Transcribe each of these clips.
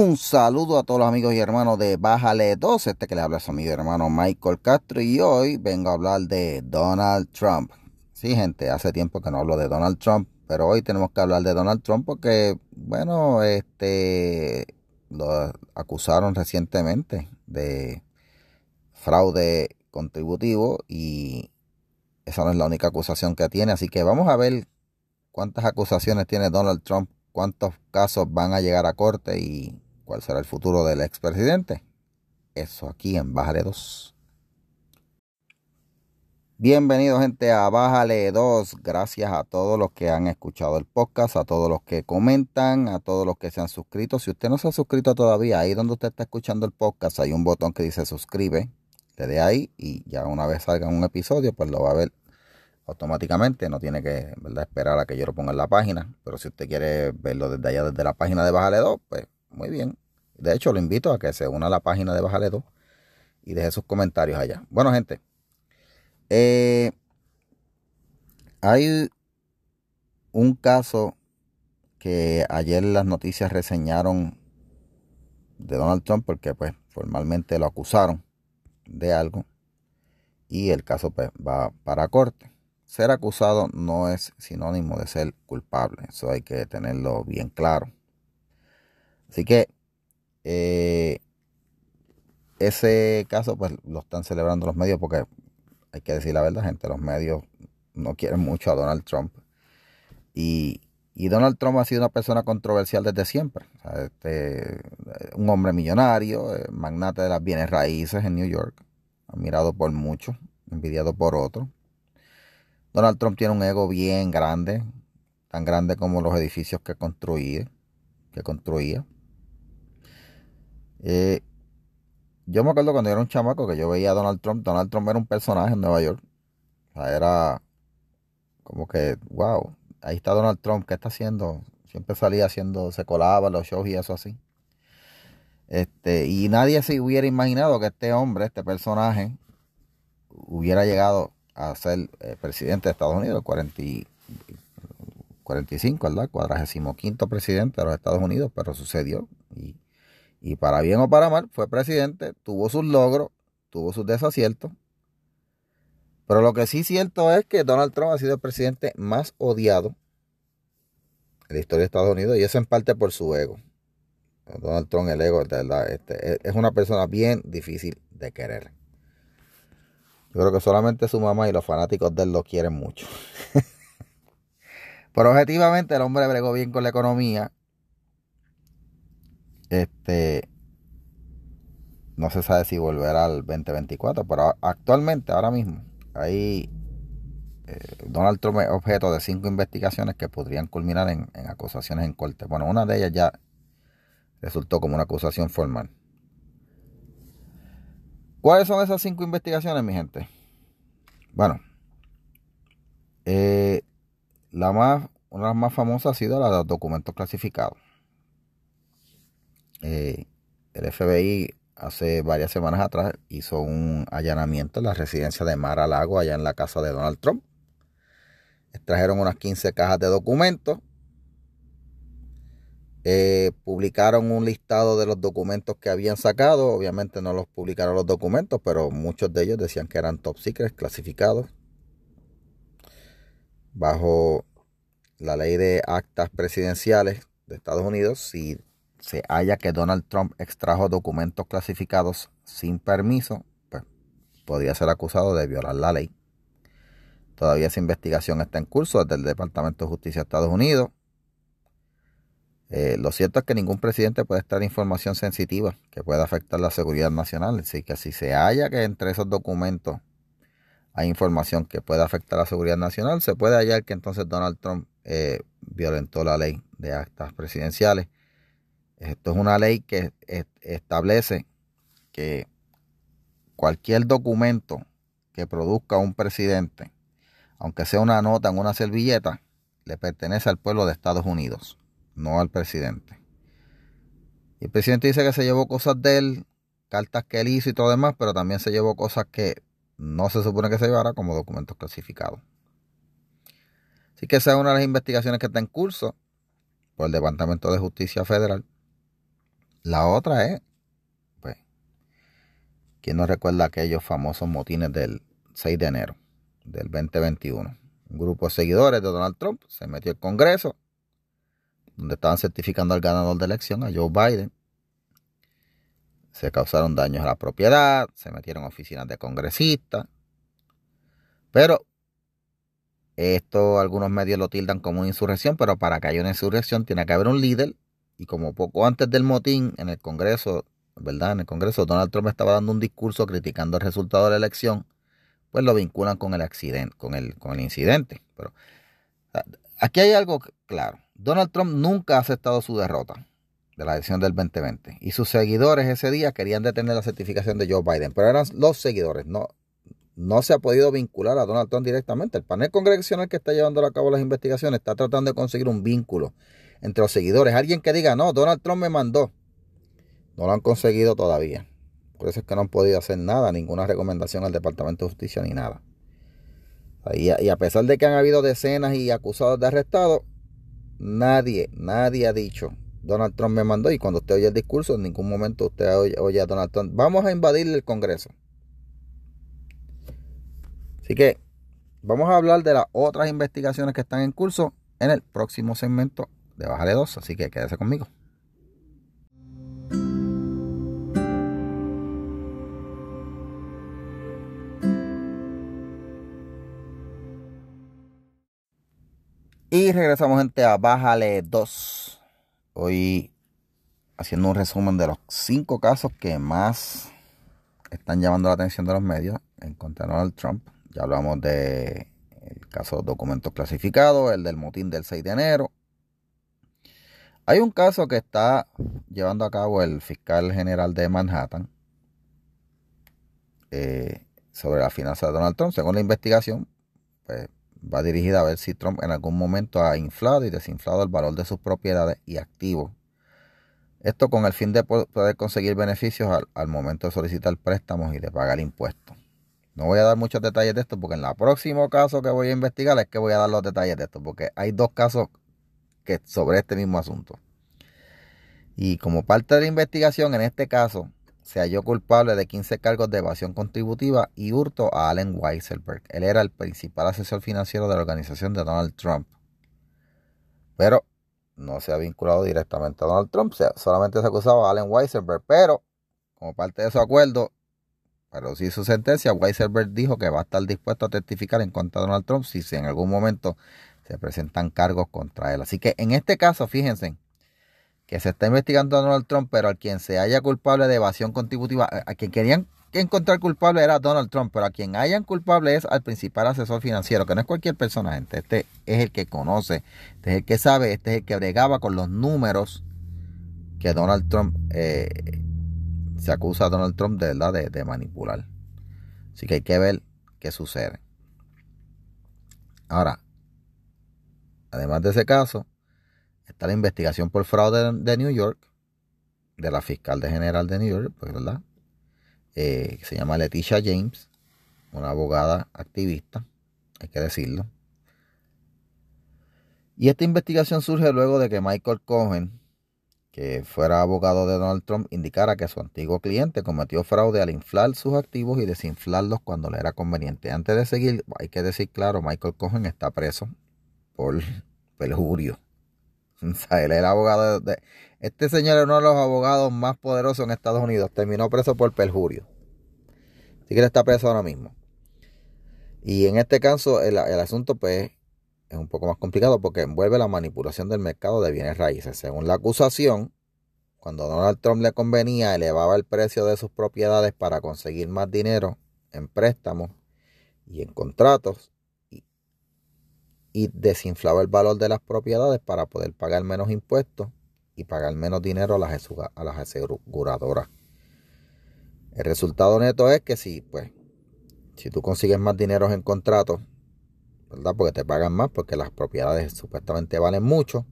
Un saludo a todos los amigos y hermanos de Bájale 2, este que le habla es mi hermano Michael Castro. Y hoy vengo a hablar de Donald Trump. Sí, gente, hace tiempo que no hablo de Donald Trump, pero hoy tenemos que hablar de Donald Trump porque, bueno, este, lo acusaron recientemente de fraude contributivo y esa no es la única acusación que tiene, así que vamos a ver cuántas acusaciones tiene Donald Trump, cuántos casos van a llegar a corte y cuál será el futuro del expresidente. Eso aquí en Bájale 2. Bienvenido gente a Bájale 2. Gracias a todos los que han escuchado el podcast, a todos los que comentan, a todos los que se han suscrito. Si usted no se ha suscrito todavía, ahí donde usted está escuchando el podcast hay un botón que dice suscribe. Le dé ahí y ya una vez salga un episodio, pues lo va a ver automáticamente. No tiene que esperar a que yo lo ponga en la página. Pero si usted quiere verlo desde allá, desde la página de Bájale 2, pues muy bien. De hecho, lo invito a que se una a la página de Bajaledo y deje sus comentarios allá. Bueno, gente, eh, hay un caso que ayer las noticias reseñaron de Donald Trump porque pues formalmente lo acusaron de algo y el caso pues, va para corte. Ser acusado no es sinónimo de ser culpable, eso hay que tenerlo bien claro. Así que eh, ese caso pues lo están celebrando los medios porque hay que decir la verdad, gente, los medios no quieren mucho a Donald Trump. Y, Donald Trump ha sido una persona controversial desde siempre. este, un hombre millonario, eh, magnate de las bienes raíces en New York, admirado por muchos, envidiado por otros. Donald Trump tiene un ego bien grande, tan grande como los edificios que construía, que construía. Eh, yo me acuerdo cuando era un chamaco que yo veía a Donald Trump. Donald Trump era un personaje en Nueva York. O sea, era como que, wow, ahí está Donald Trump, ¿qué está haciendo? Siempre salía haciendo, se colaba los shows y eso así. Este, y nadie se hubiera imaginado que este hombre, este personaje, hubiera llegado a ser eh, presidente de Estados Unidos, 40, 45, ¿verdad? 45 presidente de los Estados Unidos, pero sucedió. Y para bien o para mal, fue presidente, tuvo sus logros, tuvo sus desaciertos. Pero lo que sí cierto es que Donald Trump ha sido el presidente más odiado en la historia de Estados Unidos y eso en parte por su ego. Donald Trump, el ego, este, es una persona bien difícil de querer. Yo creo que solamente su mamá y los fanáticos de él lo quieren mucho. Pero objetivamente el hombre bregó bien con la economía, este, no se sabe si volverá al 2024, pero actualmente, ahora mismo, ahí eh, Donald Trump es objeto de cinco investigaciones que podrían culminar en, acusaciones en corte. Bueno, una de ellas ya resultó como una acusación formal. ¿Cuáles son esas cinco investigaciones, mi gente? Bueno, eh, la más, una de las más famosas ha sido la de documentos clasificados. Eh, el FBI hace varias semanas atrás hizo un allanamiento en la residencia de Mar a Lago, allá en la casa de Donald Trump. Extrajeron unas 15 cajas de documentos. Eh, publicaron un listado de los documentos que habían sacado. Obviamente no los publicaron los documentos, pero muchos de ellos decían que eran top secrets, clasificados. Bajo la ley de actas presidenciales de Estados Unidos, si se halla que Donald Trump extrajo documentos clasificados sin permiso, pues podría ser acusado de violar la ley. Todavía esa investigación está en curso desde el Departamento de Justicia de Estados Unidos. Eh, lo cierto es que ningún presidente puede estar información sensitiva que pueda afectar la seguridad nacional. Así que si se halla que entre esos documentos hay información que pueda afectar la seguridad nacional, se puede hallar que entonces Donald Trump eh, violentó la ley de actas presidenciales esto es una ley que establece que cualquier documento que produzca un presidente, aunque sea una nota en una servilleta, le pertenece al pueblo de Estados Unidos, no al presidente. El presidente dice que se llevó cosas de él, cartas que él hizo y todo demás, pero también se llevó cosas que no se supone que se llevara como documentos clasificados. Así que esa es una de las investigaciones que está en curso por el Departamento de Justicia Federal La otra es, pues, ¿quién no recuerda aquellos famosos motines del 6 de enero del 2021? Un grupo de seguidores de Donald Trump se metió al Congreso, donde estaban certificando al ganador de elección, a Joe Biden. Se causaron daños a la propiedad, se metieron oficinas de congresistas. Pero esto algunos medios lo tildan como una insurrección, pero para que haya una insurrección tiene que haber un líder. Y como poco antes del motín en el Congreso, ¿verdad? En el Congreso Donald Trump estaba dando un discurso criticando el resultado de la elección pues lo vinculan con el accidente, con el, con el incidente. Pero aquí hay algo claro. Donald Trump nunca ha aceptado su derrota de la elección del 2020. Y sus seguidores ese día querían detener la certificación de Joe Biden. Pero eran los seguidores. No, no se ha podido vincular a Donald Trump directamente. El panel congresional que está llevando a cabo las investigaciones está tratando de conseguir un vínculo entre los seguidores. Alguien que diga, no, Donald Trump me mandó. No lo han conseguido todavía. Por eso es que no han podido hacer nada, ninguna recomendación al Departamento de Justicia ni nada. Y a, pesar de que han habido decenas y acusados de arrestados, nadie, nadie ha dicho, Donald Trump me mandó y cuando usted oye el discurso, en ningún momento usted oye, a Donald Trump, vamos a invadir el Congreso. Así que vamos a hablar de las otras investigaciones que están en curso en el próximo segmento de Bájale 2, así que quédese conmigo. Y regresamos gente a Bájale 2. Hoy haciendo un resumen de los cinco casos que más están llamando la atención de los medios en contra de Donald Trump. Ya hablamos de caso de documentos clasificados, el del motín del 6 de enero. Hay un caso que está llevando a cabo el fiscal general de Manhattan eh, sobre la finanza de Donald Trump. Según la investigación, pues va dirigida a ver si Trump en algún momento ha inflado y desinflado el valor de sus propiedades y activos. Esto con el fin de poder conseguir beneficios al, momento de solicitar préstamos y de pagar impuestos. No voy a dar muchos detalles de esto porque en el próximo caso que voy a investigar es que voy a dar los detalles de esto porque hay dos casos sobre este mismo asunto. Y como parte de la investigación en este caso se halló culpable de 15 cargos de evasión contributiva y hurto a Allen Weiselberg. Él era el principal asesor financiero de la organización de Donald Trump. Pero no se ha vinculado directamente a Donald Trump, solamente se acusaba a Allen Weiselberg. Pero, como parte de su acuerdo, pero sí su sentencia, Weiselberg dijo que va a estar dispuesto a testificar en contra de Donald Trump si en algún momento se presentan cargos contra él. Así que en este caso, fíjense, que se está investigando a Donald Trump, pero al quien se haya culpable de evasión contributiva, a quien querían encontrar culpable era Donald Trump, pero a quien hayan culpable es al principal asesor financiero, que no es cualquier persona, gente. Este es el que conoce, este es el que sabe, este es el que bregaba con los números que Donald Trump eh, se acusa a Donald Trump de verdad de, de manipular. Así que hay que ver qué sucede. Ahora, además de ese caso, está la investigación por fraude de, New York, de la fiscal de general de New York, pues, ¿verdad? Eh, se llama Leticia James, una abogada activista, hay que decirlo. Y esta investigación surge luego de que Michael Cohen, que fuera abogado de Donald Trump, indicara que su antiguo cliente cometió fraude al inflar sus activos y desinflarlos cuando le era conveniente. Antes de seguir, hay que decir claro, Michael Cohen está preso por perjurio. él era abogado de, Este señor es uno de los abogados más poderosos en Estados Unidos. Terminó preso por perjurio. Así que él está preso ahora mismo. Y en este caso, el, asunto pues es un poco más complicado porque envuelve la manipulación del mercado de bienes raíces. Según la acusación, cuando Donald Trump le convenía, elevaba el precio de sus propiedades para conseguir más dinero en préstamos y en contratos y desinflaba el valor de las propiedades para poder pagar menos impuestos y pagar menos dinero a las, a las aseguradoras. El resultado neto es que si, pues, si tú consigues más dinero en contratos, ¿verdad? Porque te pagan más, porque las propiedades supuestamente valen mucho,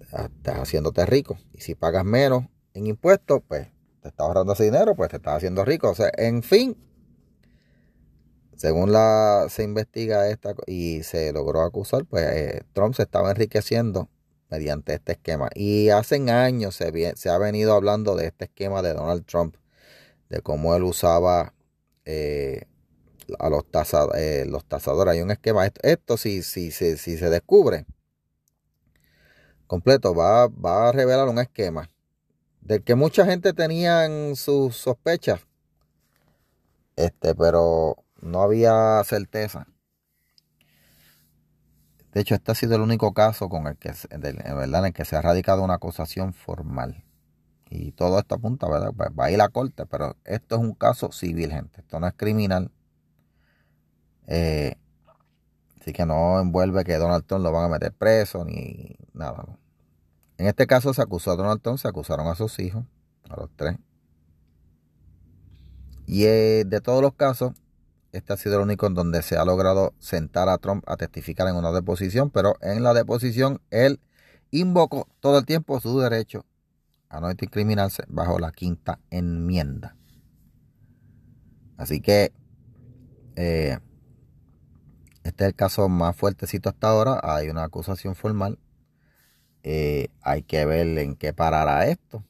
estás haciéndote rico. Y si pagas menos en impuestos, pues te estás ahorrando ese dinero, pues te estás haciendo rico. O sea, en fin, según la, se investiga esta y se logró acusar, pues eh, Trump se estaba enriqueciendo mediante este esquema. Y hace años se, se ha venido hablando de este esquema de Donald Trump, de cómo él usaba eh, a los, eh, tasadores. Hay un esquema. Esto, si, si, si, si, se descubre completo, va, va a revelar un esquema del que mucha gente tenía sus sospechas. Este, pero no había certeza. De hecho, este ha sido el único caso con el que, verdad, en el que se ha radicado una acusación formal. Y todo esto apunta, ¿verdad? Va a ir a la corte, pero esto es un caso civil, gente. Esto no es criminal. Eh, así que no envuelve que Donald Trump lo van a meter preso ni nada. En este caso se acusó a Donald Trump, se acusaron a sus hijos, a los tres. Y eh, de todos los casos, este ha sido el único en donde se ha logrado sentar a Trump a testificar en una deposición, pero en la deposición él invocó todo el tiempo su derecho a no incriminarse bajo la quinta enmienda. Así que eh, este es el caso más fuertecito hasta ahora. Hay una acusación formal. Eh, hay que ver en qué parará esto.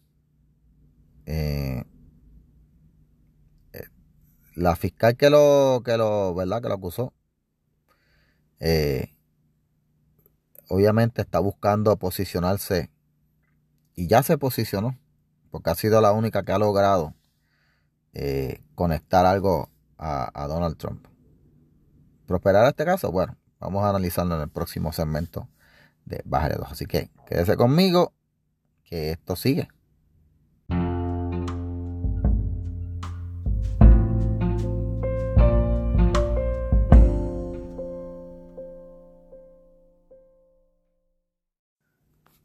Eh, la fiscal que lo, que lo, ¿verdad? Que lo acusó, eh, obviamente está buscando posicionarse y ya se posicionó, porque ha sido la única que ha logrado eh, conectar algo a, Donald Trump. ¿Prosperará este caso? Bueno, vamos a analizarlo en el próximo segmento de Bájale 2. Así que quédese conmigo, que esto sigue.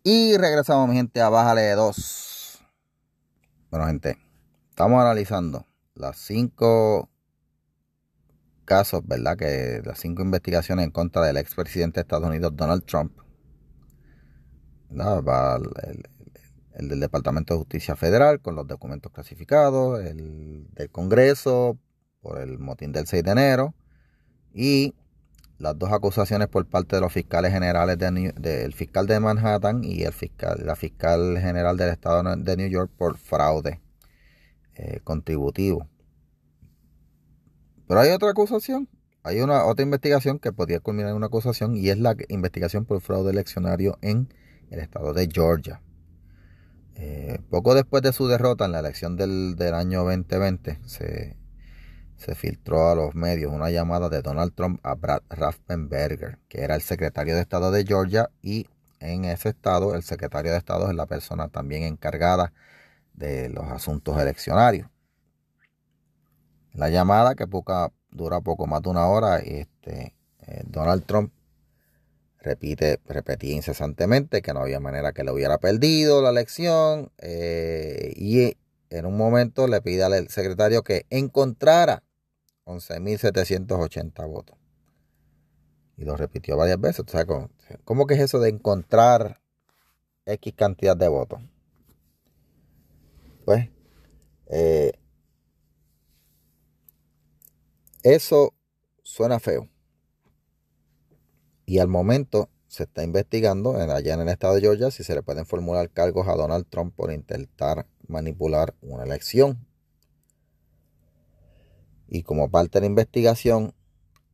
Y regresamos, mi gente, a Bájale 2. Bueno, gente, estamos analizando las cinco casos, ¿verdad? Que las cinco investigaciones en contra del expresidente de Estados Unidos, Donald Trump. El, el, del Departamento de Justicia Federal con los documentos clasificados, el del Congreso por el motín del 6 de enero y las dos acusaciones por parte de los fiscales generales del fiscal de Manhattan y el fiscal, la fiscal general del estado de New York por fraude eh, contributivo. Pero hay otra acusación, hay una otra investigación que podría culminar en una acusación y es la investigación por fraude eleccionario en el estado de Georgia. Eh, poco después de su derrota en la elección del, del año 2020, se se filtró a los medios una llamada de Donald Trump a Brad Raffenberger, que era el secretario de Estado de Georgia y en ese estado el secretario de Estado es la persona también encargada de los asuntos eleccionarios. La llamada que dura poco más de una hora, este, eh, Donald Trump repite, repetía incesantemente que no había manera que le hubiera perdido la elección eh, y en un momento le pide al secretario que encontrara 11.780 votos. Y lo repitió varias veces. ¿cómo, que es eso de encontrar X cantidad de votos? Pues, eh, eso suena feo. Y al momento se está investigando allá en el estado de Georgia si se le pueden formular cargos a Donald Trump por intentar manipular una elección. Y como parte de la investigación,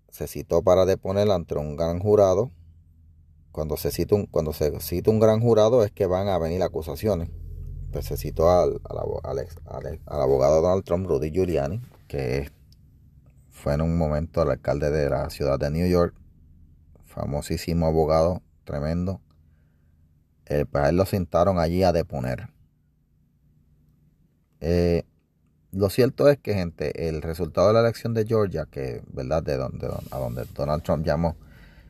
se citó para deponer ante un gran jurado. Cuando se cita un, cuando se cita un gran jurado es que van a venir acusaciones. Pues se citó al, al, abogado Donald Trump, Rudy Giuliani, que fue en un momento el alcalde de la ciudad de New York, famosísimo abogado, tremendo. Eh, pues a él lo sentaron allí a deponer. Eh, lo cierto es que, gente, el resultado de la elección de Georgia, que, ¿verdad? De donde, a donde Donald Trump llamó,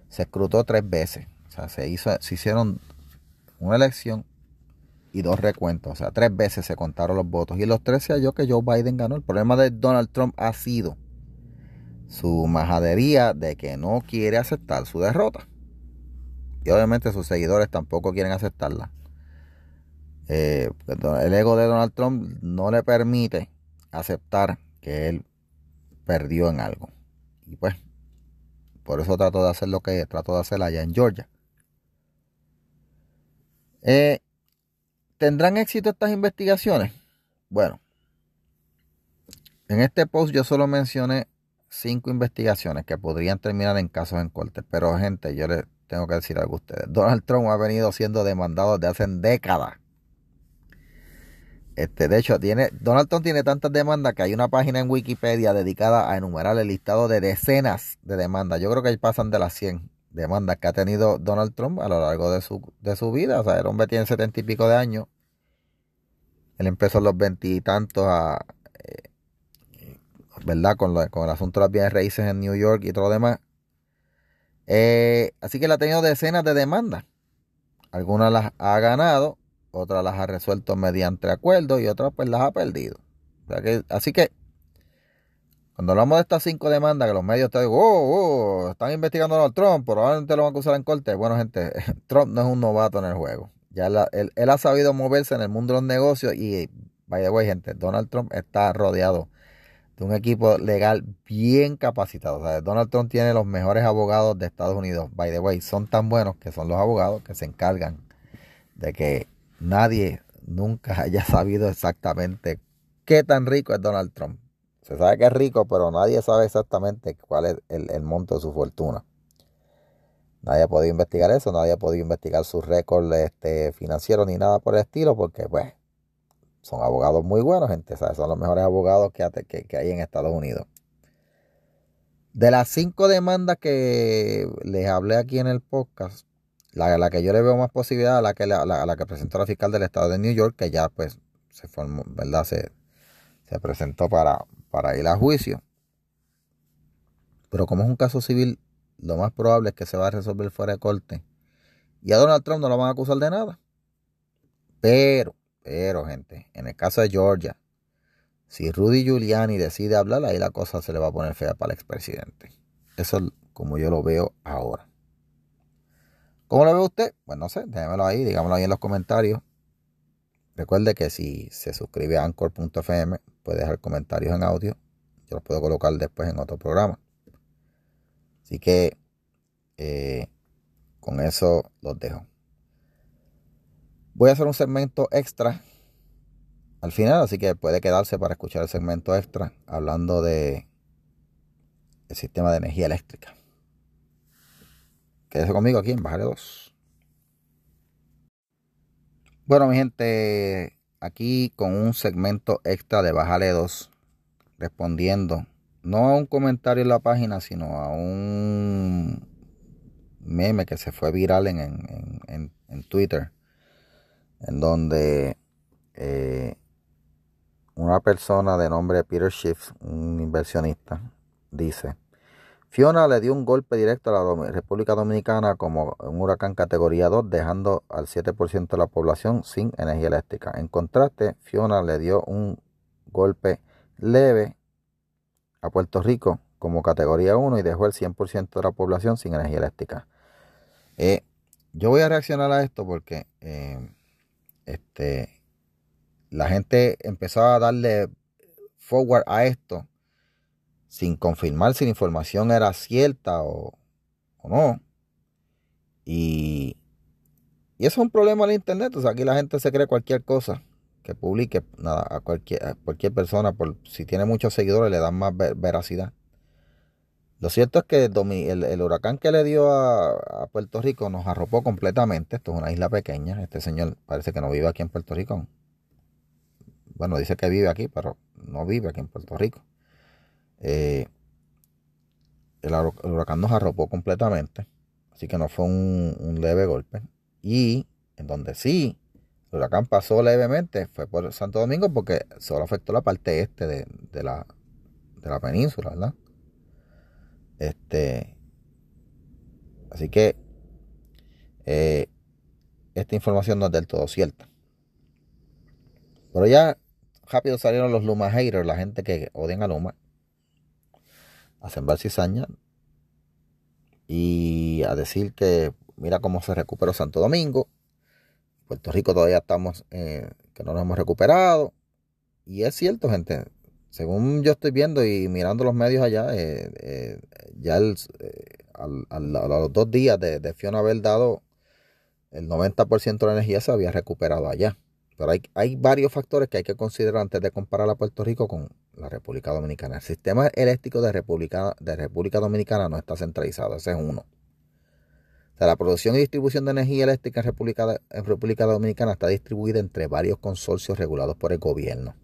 se escrutó tres veces. O sea, se, hizo, se hicieron una elección y dos recuentos. O sea, tres veces se contaron los votos. Y los tres se halló que Joe Biden ganó. El problema de Donald Trump ha sido su majadería de que no quiere aceptar su derrota. Y obviamente sus seguidores tampoco quieren aceptarla. Eh, el ego de Donald Trump no le permite aceptar que él perdió en algo. Y pues, por eso trato de hacer lo que trato de hacer allá en Georgia. Eh, ¿Tendrán éxito estas investigaciones? Bueno, en este post yo solo mencioné cinco investigaciones que podrían terminar en casos en corte. Pero gente, yo les tengo que decir algo a ustedes. Donald Trump ha venido siendo demandado desde hace décadas. Este, de hecho, tiene, Donald Trump tiene tantas demandas que hay una página en Wikipedia dedicada a enumerar el listado de decenas de demandas. Yo creo que ahí pasan de las 100 demandas que ha tenido Donald Trump a lo largo de su, de su vida. O sea, el hombre tiene setenta y pico de años. Él empezó los veintitantos a, eh, ¿verdad? Con, con el asunto de las bienes raíces en New York y todo lo demás. Eh, así que él ha tenido decenas de demandas. Algunas las ha ganado, otras las ha resuelto mediante acuerdo y otras pues las ha perdido. así que cuando hablamos de estas cinco demandas que los medios están, oh, oh, están investigando a Trump, probablemente lo van a acusar en corte. Bueno, gente, Trump no es un novato en el juego. Ya él, él, ha sabido moverse en el mundo de los negocios y, vaya the way, gente, Donald Trump está rodeado de un equipo legal bien capacitado. O sea, Donald Trump tiene los mejores abogados de Estados Unidos. By the way, son tan buenos que son los abogados que se encargan de que nadie nunca haya sabido exactamente qué tan rico es Donald Trump. Se sabe que es rico, pero nadie sabe exactamente cuál es el, monto de su fortuna. Nadie ha podido investigar eso, nadie ha podido investigar sus récords este, financieros ni nada por el estilo, porque pues son abogados muy buenos, gente. Son los mejores abogados que, que, hay en Estados Unidos. De las cinco demandas que les hablé aquí en el podcast, la, la que yo le veo más posibilidad a la que, la, la, que presentó la fiscal del estado de New York, que ya pues se formó, ¿verdad? Se, se presentó para, para ir a juicio. Pero como es un caso civil, lo más probable es que se va a resolver fuera de corte. Y a Donald Trump no lo van a acusar de nada. Pero, pero, gente, en el caso de Georgia, si Rudy Giuliani decide hablar, ahí la cosa se le va a poner fea para el expresidente. Eso es como yo lo veo ahora. ¿Cómo lo ve usted? Pues no sé, déjemelo ahí, dígamelo ahí en los comentarios. Recuerde que si se suscribe a anchor.fm puede dejar comentarios en audio. Yo los puedo colocar después en otro programa. Así que eh, con eso los dejo. Voy a hacer un segmento extra al final, así que puede quedarse para escuchar el segmento extra hablando de el sistema de energía eléctrica. Quédese conmigo aquí en Bajale 2. Bueno, mi gente, aquí con un segmento extra de Bajale 2, respondiendo no a un comentario en la página, sino a un meme que se fue viral en, Twitter, en donde eh, una persona de nombre Peter Schiff, un inversionista, dice, Fiona le dio un golpe directo a la República Dominicana como un huracán categoría 2, dejando al 7% de la población sin energía eléctrica. En contraste, Fiona le dio un golpe leve a Puerto Rico como categoría 1 y dejó el 100% de la población sin energía eléctrica. Eh, yo voy a reaccionar a esto porque eh, este, la gente empezó a darle forward a esto sin confirmar si la información era cierta o, no. Y, y, eso es un problema en internet. O sea, aquí la gente se cree cualquier cosa que publique nada, a, cualquier, cualquier persona. Por, si tiene muchos seguidores, le dan más veracidad. Lo cierto es que el, huracán que le dio a, a, Puerto Rico nos arropó completamente. Esto es una isla pequeña. Este señor parece que no vive aquí en Puerto Rico. Bueno, dice que vive aquí, pero no vive aquí en Puerto Rico. Eh, el, huracán nos arropó completamente, así que no fue un, leve golpe. Y en donde sí, el huracán pasó levemente fue por Santo Domingo porque solo afectó la parte este de, la, de la península, ¿verdad? Este, así que eh, esta información no es del todo cierta. Pero ya rápido salieron los Luma haters, la gente que odian a Luma, a sembrar cizaña y a decir que mira cómo se recuperó Santo Domingo. Puerto Rico todavía estamos, eh, que no nos hemos recuperado. Y es cierto, gente. Según yo estoy viendo y mirando los medios allá, eh, eh, ya a los dos días de, Fiona haber dado el 90% de la energía se había recuperado allá. Pero hay, hay, varios factores que hay que considerar antes de comparar a Puerto Rico con la República Dominicana. El sistema eléctrico de República, de República Dominicana no está centralizado, ese es uno. O sea, la producción y distribución de energía eléctrica en República, en República Dominicana está distribuida entre varios consorcios regulados por el gobierno.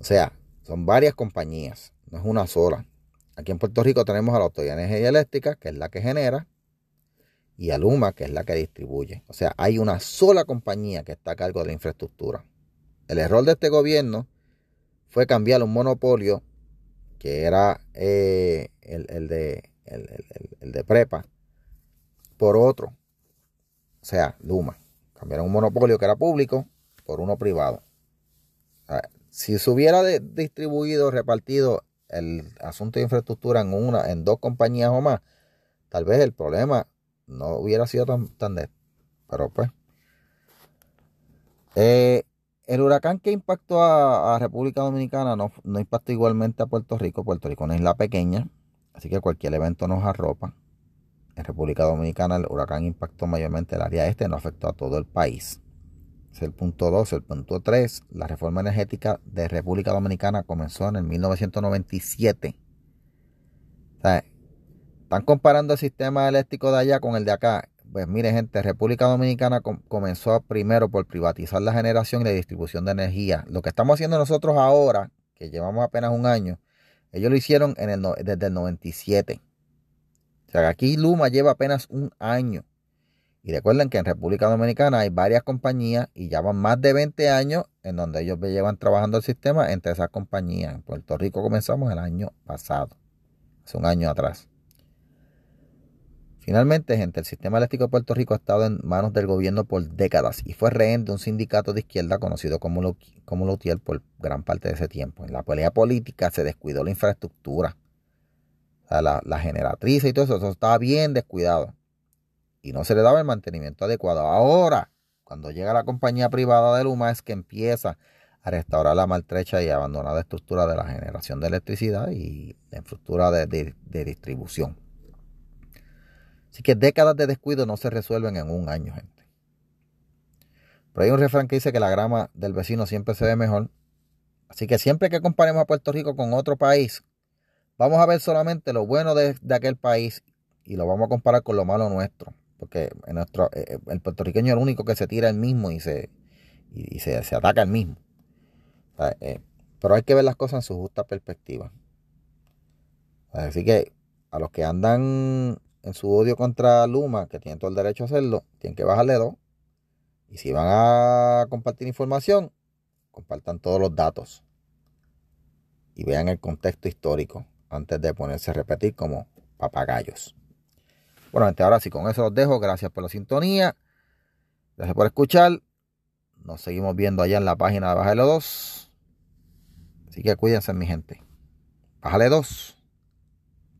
O sea, son varias compañías, no es una sola. Aquí en Puerto Rico tenemos a la Autoridad de Energía Eléctrica, que es la que genera, y a Luma, que es la que distribuye. O sea, hay una sola compañía que está a cargo de la infraestructura. El error de este gobierno fue cambiar un monopolio que era eh, el, de, el, de Prepa por otro. O sea, Luma. Cambiaron un monopolio que era público por uno privado. si se hubiera distribuido, repartido el asunto de infraestructura en una, en dos compañías o más, tal vez el problema no hubiera sido tan, tan de, pero pues. Eh, el huracán que impactó a, República Dominicana no, no, impactó igualmente a Puerto Rico. Puerto Rico es una isla pequeña, así que cualquier evento nos arropa. En República Dominicana el huracán impactó mayormente el área este, no afectó a todo el país. Es el punto 2. El punto 3, la reforma energética de República Dominicana comenzó en el 1997. O sea, están comparando el sistema eléctrico de allá con el de acá. Pues mire gente, República Dominicana comenzó primero por privatizar la generación y la distribución de energía. Lo que estamos haciendo nosotros ahora, que llevamos apenas un año, ellos lo hicieron desde el 97. O sea, aquí Luma lleva apenas un año. Y recuerden que en República Dominicana hay varias compañías y ya van más de 20 años en donde ellos llevan trabajando el sistema entre esas compañías. En Puerto Rico comenzamos el año pasado, hace un año atrás. Finalmente, gente, el sistema eléctrico de Puerto Rico ha estado en manos del gobierno por décadas y fue rehén de un sindicato de izquierda conocido como, como Lutiel por gran parte de ese tiempo. En la pelea política se descuidó la infraestructura, la, la generatriz y todo eso, eso estaba bien descuidado y no se le daba el mantenimiento adecuado. Ahora, cuando llega la compañía privada de Luma, es que empieza a restaurar la maltrecha y abandonada estructura de la generación de electricidad y la infraestructura de distribución. Así que décadas de descuido no se resuelven en un año, gente. Pero hay un refrán que dice que la grama del vecino siempre se ve mejor. Así que siempre que comparemos a Puerto Rico con otro país, vamos a ver solamente lo bueno de, aquel país y lo vamos a comparar con lo malo nuestro. Porque eh, eh, el puertorriqueño es el único que se tira el mismo y se, y, se, ataca el mismo. Eh, pero hay que ver las cosas en su justa perspectiva. Así que a los que andan en su odio contra Luma, que tienen todo el derecho a hacerlo, tienen que bajarle dos. Y si van a compartir información, compartan todos los datos. Y vean el contexto histórico antes de ponerse a repetir como papagayos. Bueno, gente, ahora sí, con eso los dejo. Gracias por la sintonía. Gracias por escuchar. Nos seguimos viendo allá en la página de Bájale 2. Así que cuídense, mi gente. Bájale 2.